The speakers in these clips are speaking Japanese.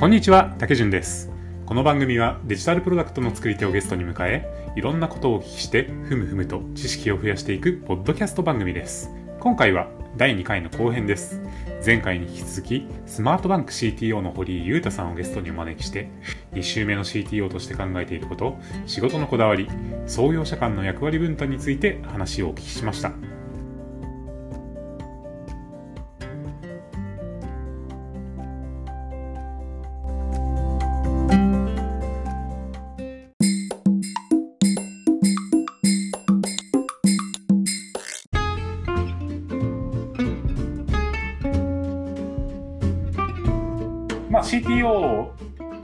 こんにちは、竹潤です。この番組はデジタルプロダクトの作り手をゲストに迎え、いろんなことをお聞きして、ふむふむと知識を増やしていくポッドキャスト番組です。今回は第2回の後編です。前回に引き続き、スマートバンク CTO の堀井裕太さんをゲストにお招きして、2週目の CTO として考えていること、仕事のこだわり、創業者間の役割分担について話をお聞きしました。まあ、CTO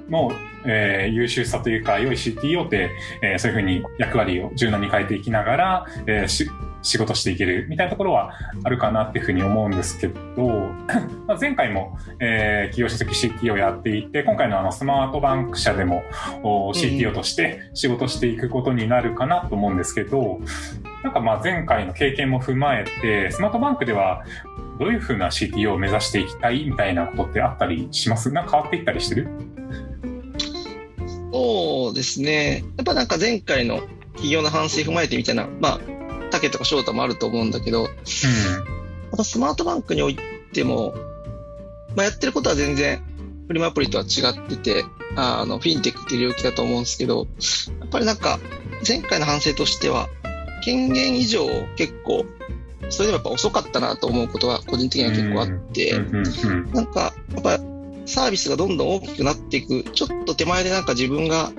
の、えー優秀さというか、良い CTO って、えーそういうふうに役割を柔軟に変えていきながら、えーし仕事していけるみたいなところはあるかなっていうふうに思うんですけど、前回も、えー企業書籍 CTO をやっていて、今回のあのスマートバンク社でも CTO として仕事していくことになるかなと思うんですけど、なんかまあ前回の経験も踏まえて、スマートバンクではどういうふうな CTO を目指していきたいみたいなことってあったりします？なんか変わっていったりしてる？そうですね。やっぱなんか前回の企業の反省踏まえてみたいな、まあ、竹とか翔太もあると思うんだけど、またスマートバンクにおいても、まあ、やってることは全然フリマアプリとは違ってて、あの、フィンテックっていう領域だと思うんですけど、やっぱりなんか前回の反省としては、権限以上結構、それでもやっぱ遅かったなと思うことは個人的には結構あって、なんか、やっぱサービスがどんどん大きくなっていく、ちょっと手前でなんか自分が、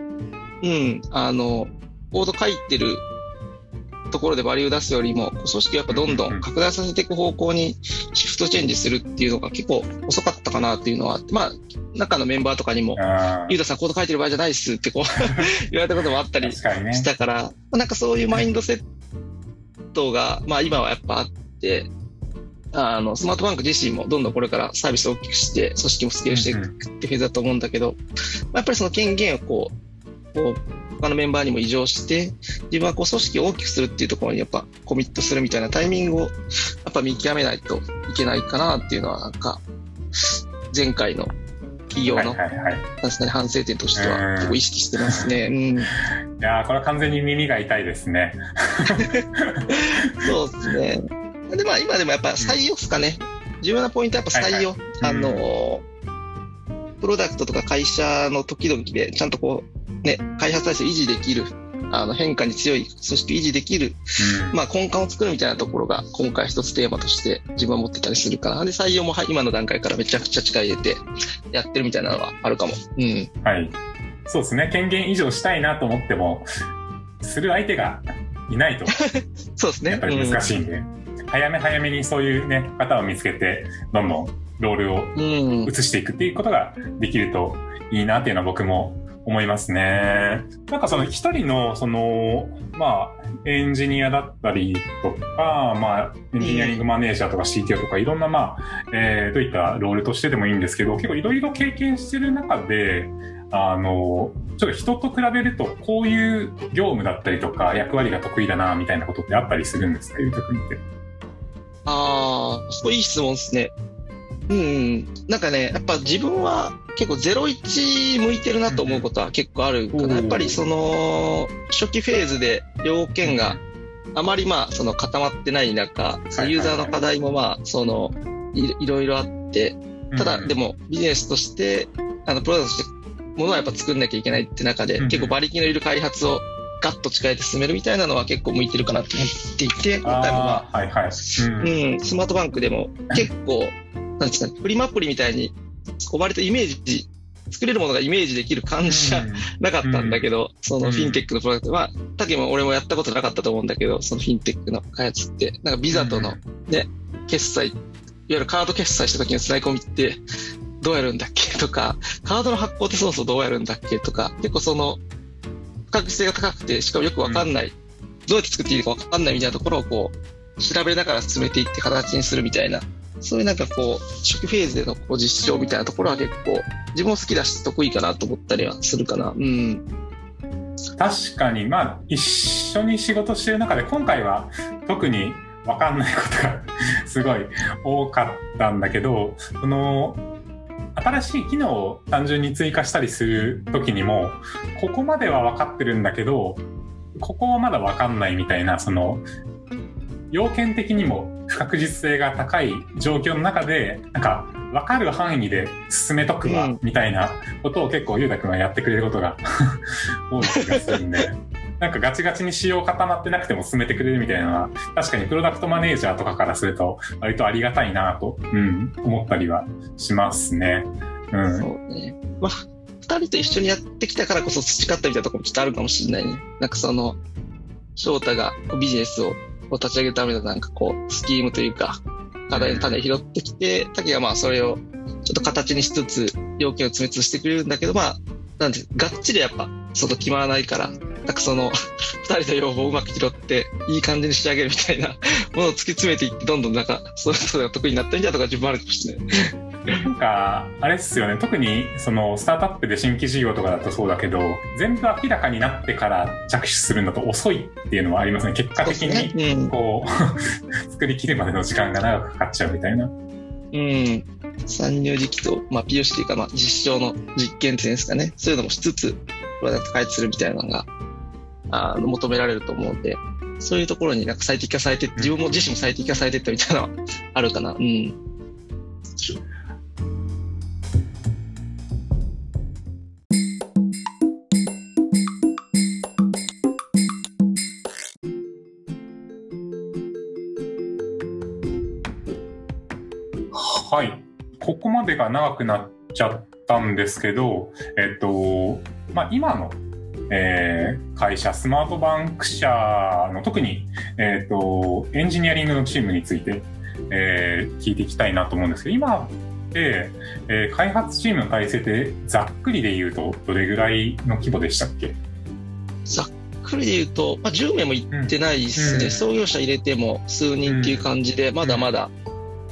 うん、あの、コード書いてるところでバリュー出すよりも、組織をやっぱどんどん拡大させていく方向にシフトチェンジするっていうのが結構遅かったかなっていうのはあって、まあ、中のメンバーとかにも、あゆうたさんコード書いてる場合じゃないっすってこう 言われたこともあったり。したから、まあなんかそういうマインドセットが、まあ今はやっぱあって、あの、スマートバンク自身もどんどんこれからサービスを大きくして、組織もスケールしていくってフェーズだと思うんだけど、まあやっぱりその権限をこう、こう、他のメンバーにも異常して、自分はこう組織を大きくするっていうところにやっぱコミットするみたいなタイミングをやっぱ見極めないといけないかなっていうのはなんか、前回の企業の、はいはいはい。反省点としてうんは結構意識してますね。うん。いやーこれは完全に耳が痛いですね。そうですね。で、まあ今でもやっぱ採用ですかね。重要なポイントはやっぱ採用。はいあの、プロダクトとか会社の時々でちゃんとこう、ね、開発体制を維持できる。あの変化に強い組織を維持できる、うんまあ、根幹を作るみたいなところが今回一つテーマとして自分は持ってたりするかな。で、採用もはい今の段階からめちゃくちゃ力入れてやってるみたいなのはあるかも。うん。はい。そうですね。権限以上したいなと思っても、する相手がいないと、そうですね。やっぱり難しいんで、早め早めにそういうね、方を見つけて、どんどんロールを移していくっていうことができるといいなっていうのは僕も思いますね。なんかその一人のそのまあエンジニアだったりとか、まあエンジニアリングマネージャーとか CTO とかいろんなまあ、えーどういったロールとしてでもいいんですけど、結構いろいろ経験してる中で、あの、ちょっと人と比べるとこういう業務だったりとか役割が得意だなみたいなことってあったりするんですか？ゆうたくんって。ああ、そういい質問ですね。うんうん。なんかね、やっぱ自分は結構01向いてるなと思うことは結構あるかうん。な。やっぱりその、初期フェーズで要件があまりまあ、その固まってない中、ユーザーの課題もまあ、その、いいろいろあって、ただでも、もビジネスとして、あの、プロダクトとして、ものはやっぱ作んなきゃいけないって中で、結構馬力のいる開発をガッと力入れて進めるみたいなのは結構向いてるかなと思っていて、今回もまあ、はいはい。うん。うん、スマートバンクでも結構、なんですかね、フリマアプリみたいに、こう割とイメージ、作れるものがイメージできる感じじゃなかったんだけど、そのフィンテックのプロダクト。は、タケも俺もやったことなかったと思うんだけど、そのフィンテックの開発って、なんかビザとのね、決済、いわゆるカード決済した時のつなぎ込みって、どうやるんだっけ？とか、カードの発行ってそもそもどうやるんだっけ？とか、結構その、不確実性が高くて、しかもよくわかんない、どうやって作っていいかわかんないみたいなところをこう、調べながら進めていって形にするみたいな、そういうなんかこう、初期フェーズでのこう実証みたいなところは結構、自分も好きだし得意かなと思ったりはするかな。うん。確かに、まあ、一緒に仕事してる中で、今回は特に分かんないことが すごい多かったんだけど、その、新しい機能を単純に追加したりする時にもここまでは分かってるんだけどここはまだ分かんないみたいなその要件的にも不確実性が高い状況の中でなんか分かる範囲で進めとくわ、うんみたいなことを結構ゆうたくんはやってくれることが 多い気がするんで。なんかガチガチに仕様固まってなくても進めてくれるみたいなのは、確かにプロダクトマネージャーとかからすると、割とありがたいなと、うん、思ったりはしますね。うん。そうね。まあ、二人と一緒にやってきたからこそ培ったみたいなところもきっとあるかもしれないね。なんかその、翔太がビジネスをこう立ち上げるためのなんかこう、スキームというか、課題の種を拾ってきて、竹がまあそれをちょっと形にしつつ、要件を詰めつつしてくれるんだけど、まあ、なんて、がっちりやっぱ、その決まらないから、なんかその、二人の要望をうまく拾って、いい感じに仕上げるみたいなものを突き詰めていって、どんどんなんか、それぞれが得意になったみたいなとか自分あるかもしれない。なんか、あれっすよね。特に、その、スタートアップで新規事業とかだとそうだけど、全部明らかになってから着手するのと遅いっていうのはありますね。結果的そうですに、ねうんこう、作り切るまでの時間が長くかかっちゃうみたいな。うん。参入時期と、まあ、POC というか、まあ、実証の実験っていうんですかね。そういうのもしつつ、プロダクト開発するみたいなのが、あの、求められると思うんで、そういうところになんか最適化されて、自分も自身も最適化されてったみたいなのはあるかな。うん。が長くなっちゃったんですけど、えっと、まあ、今の、えー会社、スマートバンク社の特に、えっと、エンジニアリングのチームについて、えー聞いていきたいなと思うんですけど、今って、えー開発チームの体制ってざっくりで言うとどれぐらいの規模でしたっけ？ざっくりで言うと、まあ、10名もいってないですね。うん。創業者入れても数人っていう感じで、まだまだ、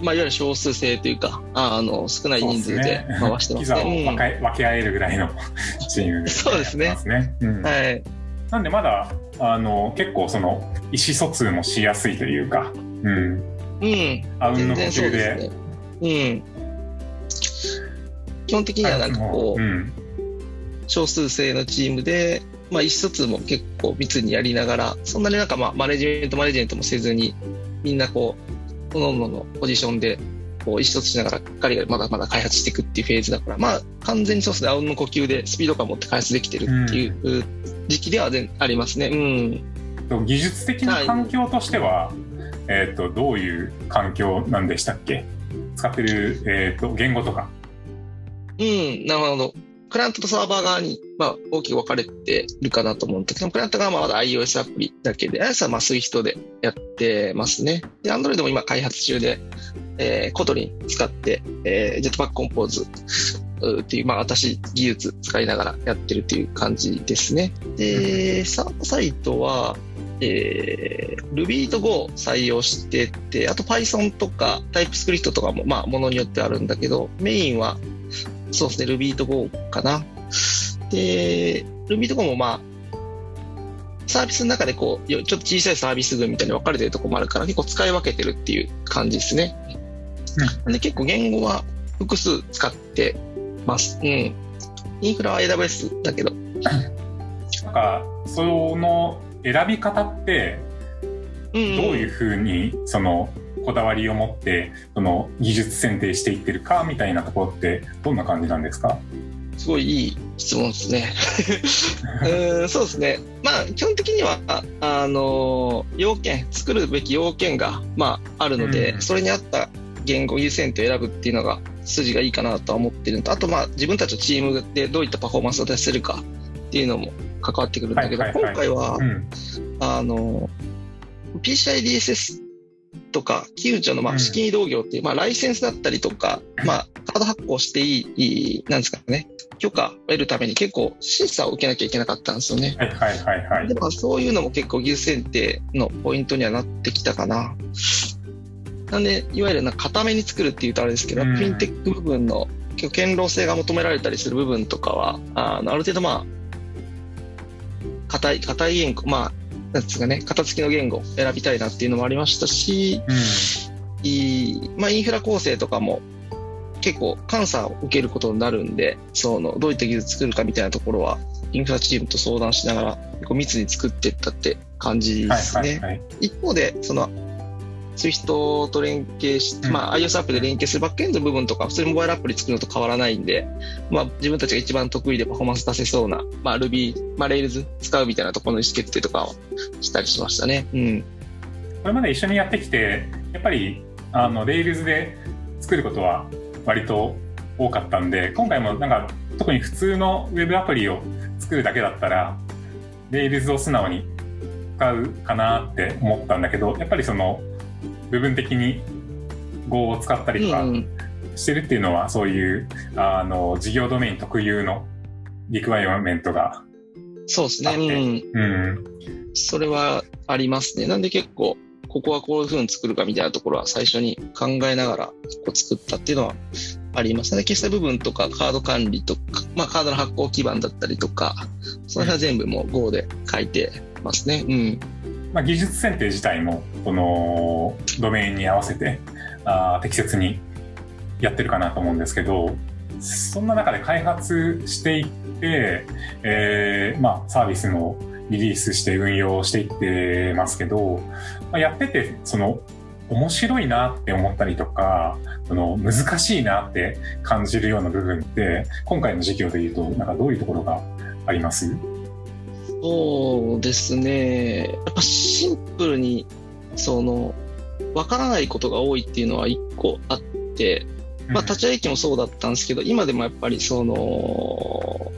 まあ、いわゆる少数制というか、あの、少ない人数で回してまピザをすね。分け分け合えるぐらいの チームそうですね。うんうんはい。なんでまだ、あの、結構その、意思疎通もしやすいというか、うん。うん。あうんの呼吸で。ですね。うん。基本的にはなんかこう、うん。少数制のチームで、まあ意思疎通も結構密にやりながら、そんなになんかまあマネジメントマネジメントもせずに、みんなこう、各々のポジションで、こう意思疎通しながらガリガリまだまだ開発していくっていうフェーズだから、まあ完全にそうですね、あうんの呼吸でスピード感持って開発できてるっていう時期では全ありますね。うん。と技術的な環境としては、えっ、と、どういう環境なんでしたっけ？使ってる、えっ、と、言語とか。うん、なるほど。クライアントとサーバー側に、まあ、大きく分かれてるかなと思うんだけど、クライアント側はまだ iOS アプリだけで、iOS はまあ Swift でやってますね。で、Android も今開発中で、えー、 Kotlin 使って、えー、Jetpack Compose うーっていう、まあ、新しい技術使いながらやってるっていう感じですね。で、サーバーサイドは、えー、Ruby と Go 採用してて、あと Python とか TypeScript とかも、まあ、ものによってあるんだけど、メインはそうですね、Ruby と Go かな。で、Ruby と Go もまあ、サービスの中でこう、よちょっと小さいサービス群みたいに分かれてるところもあるから、結構使い分けてるっていう感じですね。で、結構言語は複数使ってます。うん。インフラは AWS だけど。なんか、その選び方って、うん、うん。どういうふうに、その、こだわりを持って、その、技術選定していってるか、みたいなところって、どんな感じなんですか？すごいいい質問ですね。うーんそうですね。まあ、基本的には、ああの、要件、作るべき要件が、まあ、あるので、うんそれに合った言語優先と選ぶっていうのが、筋がいいかなとは思ってるのと、あと、まあ、自分たちのチームでどういったパフォーマンスを出せるかっていうのも関わってくるんだけど、はいはいはい今回はう、ん。ああの、PCI DSS とか、機運庁のまうんあ資金移動業っていう、まあライセンスだったりとか、まあカード発行していい、いいなんですかね、許可を得るために結構審査を受けなきゃいけなかったんですよね。はいはいはいはいで。もそういうのも結構技術選定のポイントにはなってきたかな。なんで、いわゆるな固めに作るっていうとあれですけど、うんフィンテック部分の結構堅牢性が求められたりする部分とかは、あのある程度まあ、硬い、硬い言語、まあ、なんですかね、型付きの言語を選びたいなっていうのもありましたし、うん。いいまあ、インフラ構成とかも、結構監査を受けることになるんで、その、どういった技術作るかみたいなところは、インフラチームと相談しながら、結構密に作っていったって感じですね。はいはいはい、一方で、その、Swift と連携し、うん、まあ、iOS アプリで連携するバックエンドの部分とか、普通にモバイルアプリ作るのと変わらないんで、まあ、自分たちが一番得意でパフォーマンス出せそうな、まあ、Ruby、まあ、Rails 使うみたいなところの意思決定とかをしたりしましたね。うん。これまで一緒にやってきて、やっぱり、あの、Rails で作ることは割と多かったんで、今回もなんか、特に普通の Web アプリを作るだけだったら、Rails を素直に使うかなって思ったんだけど、やっぱりその、部分的に Go を使ったりとかしてるっていうのは、そういうあの事業ドメイン特有のリクワイアメントがそうですね。うん。うん。それはありますね。なんで結構、ここはこういうふうに作るかみたいなところは最初に考えながらこう作ったっていうのはありますね。決済部分とかカード管理とか、まあカードの発行基盤だったりとか、その辺は全部もう Go で書いてますね。うん。まあ、技術選定自体もこのドメインに合わせてあ適切にやってるかなと思うんですけどそんな中で開発していって、えーまあ、サービスのリリースして運用していってますけど、まあ、やっててその面白いなって思ったりとかその難しいなって感じるような部分って今回の授業でいうとなんかどういうところがあります？そうですね。やっぱシンプルに、その、わからないことが多いっていうのは一個あって、まあ、立ち上げ機もそうだったんですけど、今でもやっぱりその、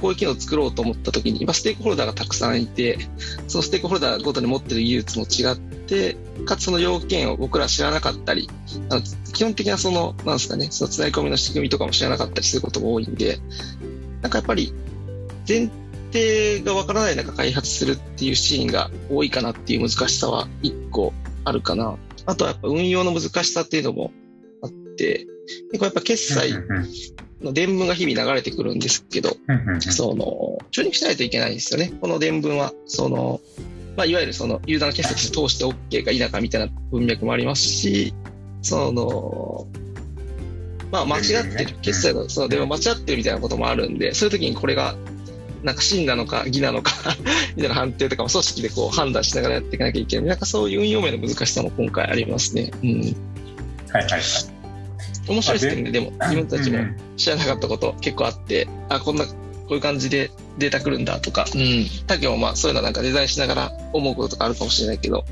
こういう機能を作ろうと思った時に、今ステークホルダーがたくさんいて、そのステークホルダーごとに持ってる技術も違って、かつその要件を僕ら知らなかったり、あの基本的なその、なんですかね、その繋ぎ込みの仕組みとかも知らなかったりすることが多いんで、なんかやっぱり、全定がわからない中開発するっていうシーンが多いかなっていう難しさは一個あるかな。あとはやっぱ運用の難しさっていうのもあって、結構やっぱ決済の伝聞が日々流れてくるんですけど、その、チューニングしないといけないんですよね。この伝聞は、その、まあ、いわゆるそのユーザーの決済として通して OK か否かみたいな文脈もありますし、その、まあ間違ってる、決済のその電話間違ってるみたいなこともあるんで、そういう時にこれがなんか真なのか偽なのか みたいな判定とかも組織でこう判断しながらやっていかなきゃいけない。なんかそういう運用面の難しさも今回ありますね。うん。はいはいはい。面白いですけどね、でも自分たちも知らなかったこと結構あって、あ、こんな、こういう感じでデータ来るんだとか、うん。他業もまあそういうのなんかデザインしながら思うこととかあるかもしれないけど、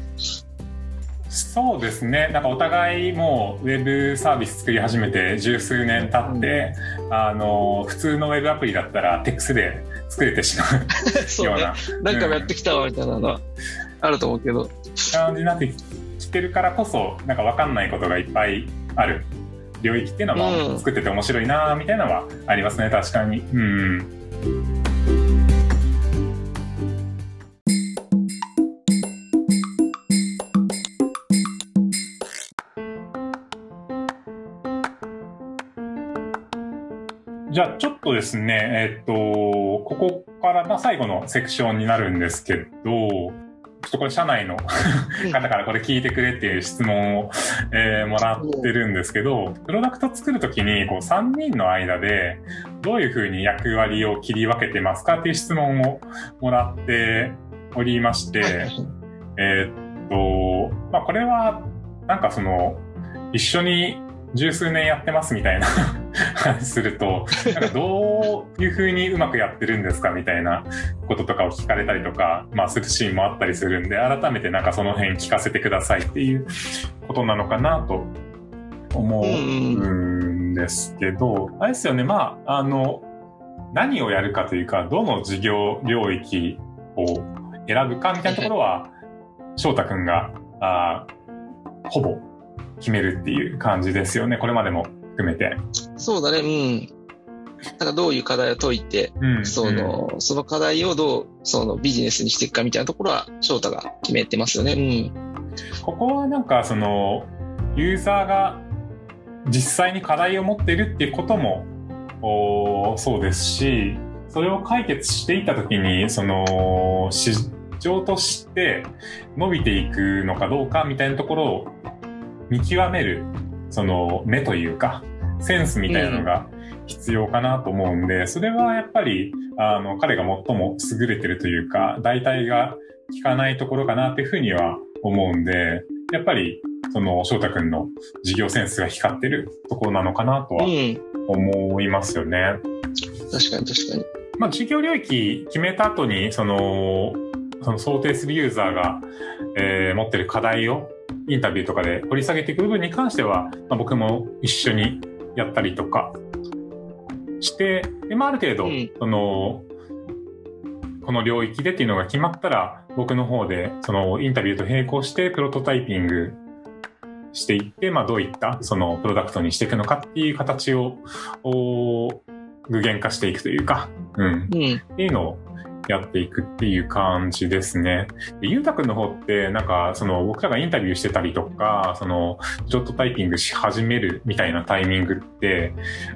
そうですね。なんかお互いもうウェブサービス作り始めて十数年経って、うん、あの、普通のウェブアプリだったらテックスで作れてしまう ような。うね、なんかやってきたわみたいなのはあると思うけど。感じになってきてるからこそ、なんかわかんないことがいっぱいある領域っていうのは、作ってて面白いなみたいなのはありますね、確かに。うん。じゃあちょっとですね、えっと、ここからまあ最後のセクションになるんですけど、とこれ社内の方からこれ聞いてくれっていう質問を、えー、もらってるんですけど、プロダクト作るときにこう3人の間でどういうふうに役割を切り分けてますかっていう質問をもらっておりまして、えっと、まあこれはなんかその一緒に十数年やってますみたいな。話すると、なんかどういうふうにうまくやってるんですかみたいなこととかを聞かれたりとか、まあするシーンもあったりするんで、改めてなんかその辺聞かせてくださいっていうことなのかなと思うんですけど、あれですよね、まあ、あの、何をやるかというか、どの事業領域を選ぶかみたいなところは、翔太くんが、あほぼ決めるっていう感じですよね、これまでも含めて。そうだね、うん。なんかどういう課題を解いて、うん、その、うん、その課題をどう、そのビジネスにしていくかみたいなところは、翔太が決めてますよね。うん。ここはなんか、その、ユーザーが実際に課題を持ってるっていうことも、おそうですし、それを解決していったときに、その、市場として伸びていくのかどうかみたいなところを見極める、その目というか、センスみたいなのが必要かなと思うんで、それはやっぱり、あの、彼が最も優れてるというか、代替が効かないところかなっていうふうには思うんで、やっぱり、その、翔太くんの事業センスが光ってるところなのかなとは思いますよね。うん、確かに確かに。まあ、事業領域決めた後に、その、その想定するユーザーが、えー、持ってる課題をインタビューとかで掘り下げていく部分に関しては、まあ、僕も一緒にやったりとかして、でまあ、ある程度、うん、その、この領域でっていうのが決まったら、僕の方で、そのインタビューと並行してプロトタイピングしていって、まあ、どういったそのプロダクトにしていくのかっていう形を、具現化していくというか、うん。うん、っていうのをやっていくっていう感じですね。でゆうたくんの方って、なんか、その、僕らがインタビューしてたりとか、その、ちょっとタイピングし始めるみたいなタイミングって、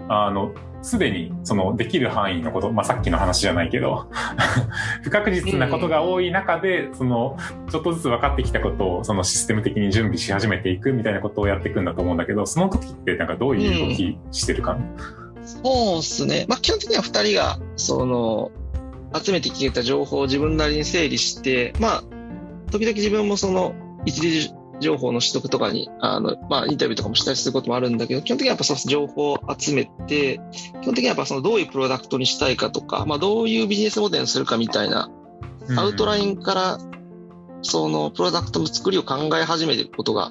あの、すでに、その、できる範囲のこと、まあ、さっきの話じゃないけど 不確実なことが多い中で、その、ちょっとずつ分かってきたことを、そのシステム的に準備し始めていくみたいなことをやっていくんだと思うんだけど、その時ってなんかどういう動きしてるか、うん、そうっすね。まあ、基本的には二人が、その、集めてきた情報を自分なりに整理して、まあ、時々自分もその、一時情報の取得とかに、あの、まあ、インタビューとかもしたりすることもあるんだけど、基本的にはやっぱその情報を集めて、基本的にはやっぱそのどういうプロダクトにしたいかとか、まあ、どういうビジネスモデルにするかみたいな、アウトラインから、そのプロダクトの作りを考え始めてることが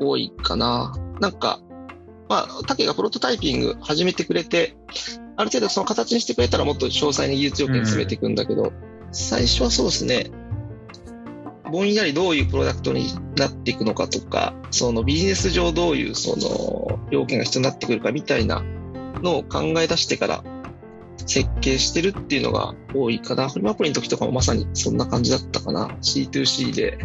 多いかな。なんか、まあ、竹がプロトタイピング始めてくれて、ある程度その形にしてくれたらもっと詳細に技術要件詰めていくんだけど、うん、最初はそうですね、ぼんやりどういうプロダクトになっていくのかとか、そのビジネス上どういうその要件が必要になってくるかみたいなのを考え出してから設計してるっていうのが多いかな。フリマアプリの時とかもまさにそんな感じだったかな。C2C で、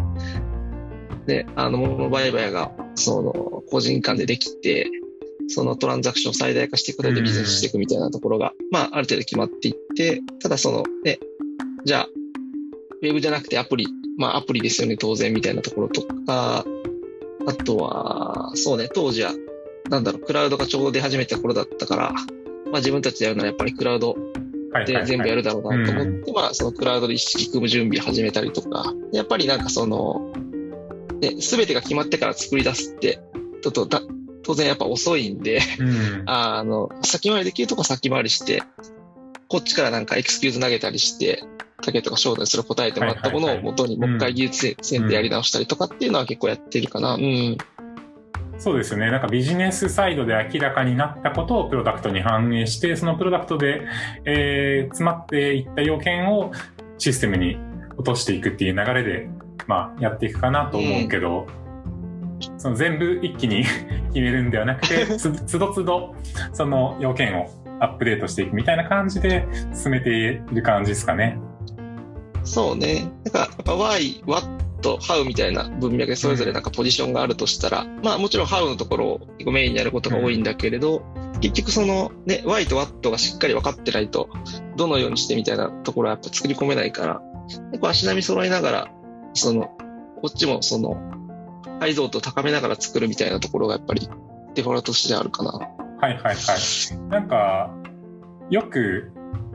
で、あの、物売買が、その、個人間でできて、そのトランザクションを最大化していくことでビジネスしていくみたいなところが、まあ、ある程度決まっていって、ただそのね、じゃあ、ウェブじゃなくてアプリ、まあアプリですよね、当然みたいなところとか、あとは、そうね、当時は、なんだろう、クラウドがちょうど出始めた頃だったから、まあ自分たちでやるならやっぱりクラウドで全部やるだろうなと思って、まあそのクラウドで一式組む準備始めたりとか、やっぱりなんかその、ね、すべてが決まってから作り出すって、ちょっとだ当然やっぱ遅いんで、うん、あの、先回りできるとこ先回りして、こっちからなんかエクスキューズ投げたりして、竹とか翔太にそれを答えてもらったものを元にもう一回技術線でやり直したりとかっていうのは結構やってるかな。うん。そうですよね。なんかビジネスサイドで明らかになったことをプロダクトに反映して、そのプロダクトで、えー、詰まっていった要件をシステムに落としていくっていう流れで、まあ、やっていくかなと思うけど、うんその全部一気に 決めるんではなくて、つつどつどその要件をアップデートしていくみたいな感じで進めている感じですかね。そうね。なんか、やっぱ why, what, how みたいな文脈でそれぞれなんかポジションがあるとしたら、うん、まあもちろん how のところを結構メインにやることが多いんだけれど、うん、結局そのね、why と what がしっかり分かってないと、どのようにしてみたいなところはやっぱ作り込めないから、結構足並み揃いながら、その、こっちもその、解像度高めながら作るみたいなところがやっぱりデフォルトとしてあるかな。はいはいはい。なんか、よく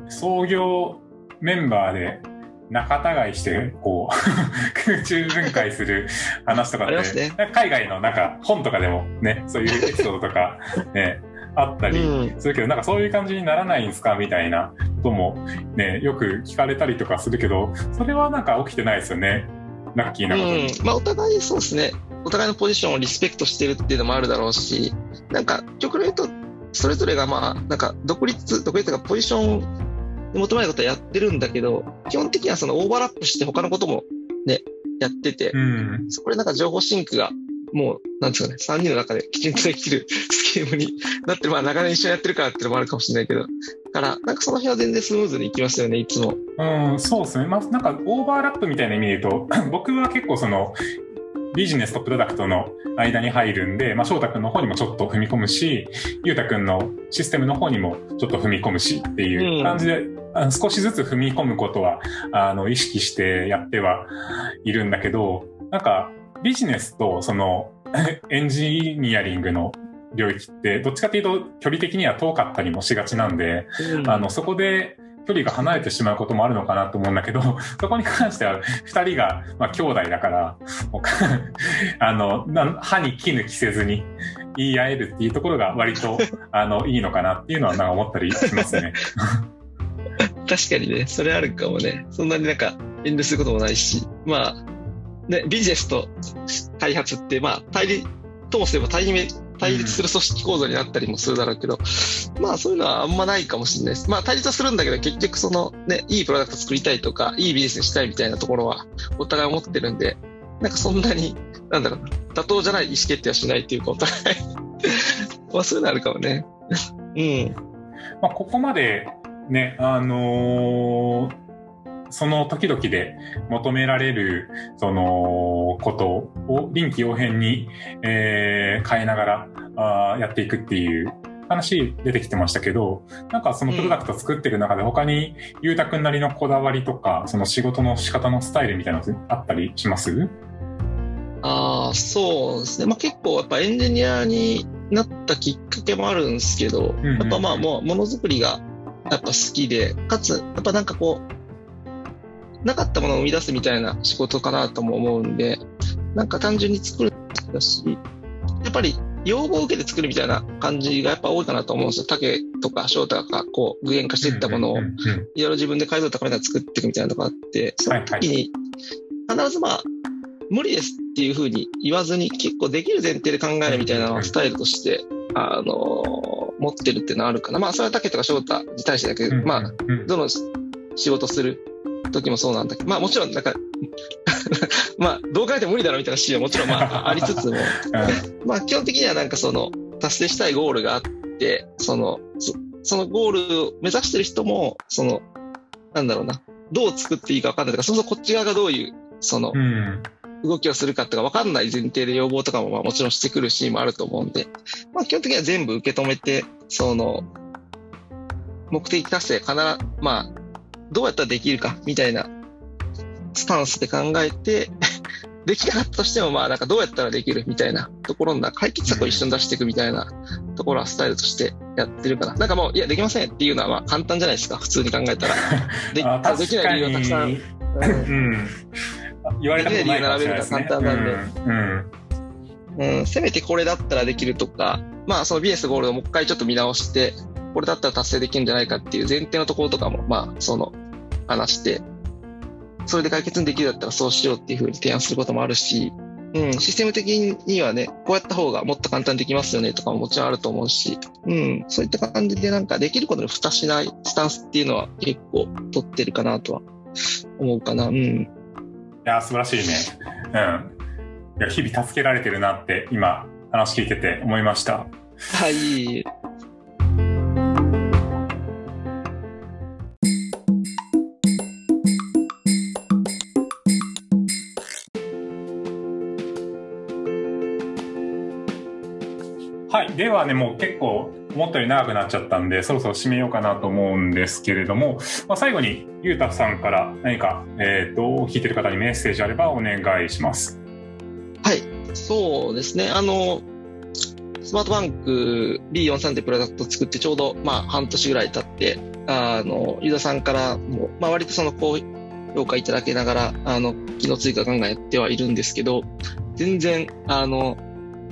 創業メンバーで仲違いして、こう 空中分解する話とかって、ね、海外のなんか本とかでもね、そういうエピソードとかね、あったりするけど、うん、なんかそういう感じにならないんですかみたいなこともね、よく聞かれたりとかするけど、それはなんか起きてないですよね。ラッキーなことに。うん、まあお互いそうですね。お互いのポジションをリスペクトしてるっていうのもあるだろうし、なんか、極論言うと、それぞれがまあ、なんか、独立、独立とかポジションに求めることはやってるんだけど、基本的にはそのオーバーラップして他のこともね、やってて、うん、そこでなんか情報シンクが、もう、なんですかね、3人の中できちんとできるスキームになってる、まあ長年一緒にやってるからっていうのもあるかもしれないけど、だから、なんかその辺は全然スムーズにいきますよね、いつも。うん、そうですね。まあ、なんかオーバーラップみたいな意味で言うと、僕は結構その、ビジネスとプロダクトの間に入るんで、まあ、翔太くんの方にもちょっと踏み込むし、ゆうたくんのシステムの方にもちょっと踏み込むしっていう感じで、うん、少しずつ踏み込むことは、あの、意識してやってはいるんだけど、なんか、ビジネスとその、エンジニアリングの領域って、どっちかというと距離的には遠かったりもしがちなんで、うんあの、そこで距離が離れてしまうこともあるのかなと思うんだけど、そこに関しては二人が、まあ、兄弟だから、あの、な歯に衣着せずに言い合えるっていうところが割と、あの、いいのかなっていうのはなんか思ったりしますね。確かにね、それあるかもね。そんなになんか遠慮することもないし、まあ、ね、ビジネスと開発って、まあ、対立、ともすれば対立対立する組織構造になったりもするだろうけど、まあそういうのはあんまないかもしれないです。まあ対立はするんだけど、結局そのね、いいプロダクト作りたいとか、いいビジネスにしたいみたいなところはお互い思ってるんで、なんかそんなに、なんだろうな、妥当じゃない意思決定はしないっていうか、お互い まあそういうのあるかもね。うん。まあ、ここまでね、あのーその時々で求められる、その、ことを臨機応変に、えー変えながらあーやっていくっていう話出てきてましたけど、なんかそのプロダクト作ってる中で他に、ゆうたくんなりのこだわりとか、その仕事の仕方のスタイルみたいなのあったりします？ああ、そうですね。まあ結構やっぱエンジニアになったきっかけもあるんですけど、やっぱまあもうものづくりがやっぱ好きで、かつ、やっぱなんかこう、なかったものを生み出すみたいな仕事かなとも思うんで、なんか単純に作るだし、やっぱり要望を受けて作るみたいな感じがやっぱ多いかなと思うんですよ。竹とか翔太がこう具現化していったものをいろいろ自分で解像度高めながら作っていくみたいなとこがあって、その時に必ずまあ、無理ですっていうふうに言わずに結構できる前提で考えるみたいなスタイルとして、あのー持ってるっていうのはあるかな。まあ、それは竹とか翔太に対してだけど、まあ、どの仕事する時もそうなんだけど、まあもちろんなんか、まあどう考えても無理だろうみたいなシーンはもちろんまあ ありつつも、まあ基本的にはなんかその達成したいゴールがあって、その、そそのゴールを目指してる人も、その、なんだろうな、どう作っていいか分かんないとか、そもそもこっち側がどういう、そのう、ん。動きをするかとか分かんない前提で要望とかもまあもちろんしてくるシーンもあると思うんで、まあ基本的には全部受け止めて、その、目的達成必ず、まあ、どうやったらできるかみたいなスタンスで考えて、できなかったとしても、まあなんかどうやったらできるみたいなところの解決策を一緒に出していくみたいなところはスタイルとしてやってるかな。なんかもう、いや、できませんっていうのはまあ簡単じゃないですか、普通に考えたら。でできない理由をたくさん。うんうん。言われたことないかもしれないですね。できない理由並べるうん。うんうん、せめてこれだったらできるとか、まあそのビジネスゴールをもう一回ちょっと見直して、これだったら達成できるんじゃないかっていう前提のところとかも、まあその話して、それで解決できるだったらそうしようっていうふうに提案することもあるし、うん、システム的にはね、こうやった方がもっと簡単にできますよねとかももちろんあると思うし、うん、そういった感じでなんかできることに蓋しないスタンスっていうのは結構取ってるかなとは思うかな。うん。いや、素晴らしいね。うん。いや、日々助けられてるなって、今、話聞いてて思いました。はい。ね、もう結構、思ったより長くなっちゃったんで、そろそろ締めようかなと思うんですけれども、まあ、最後に、ゆうたさんから何か、えっ、と、聞いてる方にメッセージあればお願いします。はい。そうですね。あの、スマートバンク B43 ってプロダクト作ってちょうど、まあ、半年ぐらい経って、あの、ユーザーさんからも、まあ、割とその高評価いただけながら、あの、機能追加ガンガンやってはいるんですけど、全然、あの、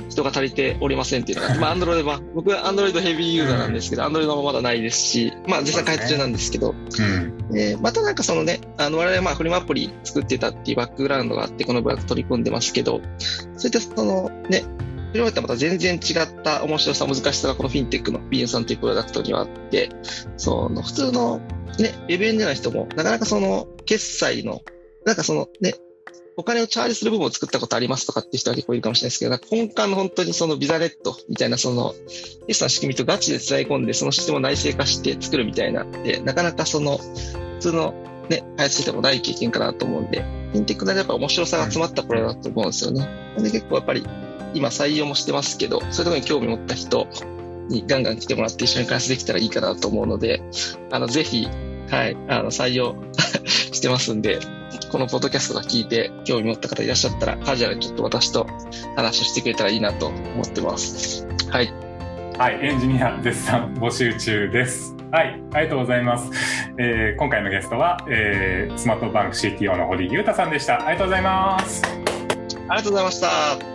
人が足りておりませんっていうのが、まあ、アンドロイドは、僕はアンドロイドヘビーユーザーなんですけど、アンドロイドもまだないですし、まあ、実際開発中なんですけど、うん。えーまたなんかそのね、あの、我々はまあフリマアプリ作ってたっていうバックグラウンドがあって、このブラック取り組んでますけど、そういったそのね、フリマとはまた全然違った面白さ、難しさがこのフィンテックの b さんというプロダクトにはあって、その普通のね、レビューエンジニアの人も、なかなかその決済の、なんかそのね、お金をチャージする部分を作ったことありますとかっていう人は結構いるかもしれないですけど、根幹の本当にそのビザネットみたいなその、テスの仕組みとガチで伝え込んで、そのシステムを内製化して作るみたいなで、なかなかその、普通のね、開発してもない経験かなと思うんで、フィンテックなやっぱ面白さが詰まったプロだと思うんですよね。で結構やっぱり、今採用もしてますけど、そういうところに興味持った人にガンガン来てもらって一緒に開発できたらいいかなと思うので、あの、ぜひ、はい、あの、採用 してますんで、このポッドキャストが聞いて興味持った方いらっしゃったら、カジュアルにちょっと私と話をしてくれたらいいなと思ってます。はい。はい、エンジニア絶賛募集中です。はい、ありがとうございます。えー、今回のゲストは、えー、スマートバンク CTO の堀裕太さんでした。ありがとうございます。ありがとうございました。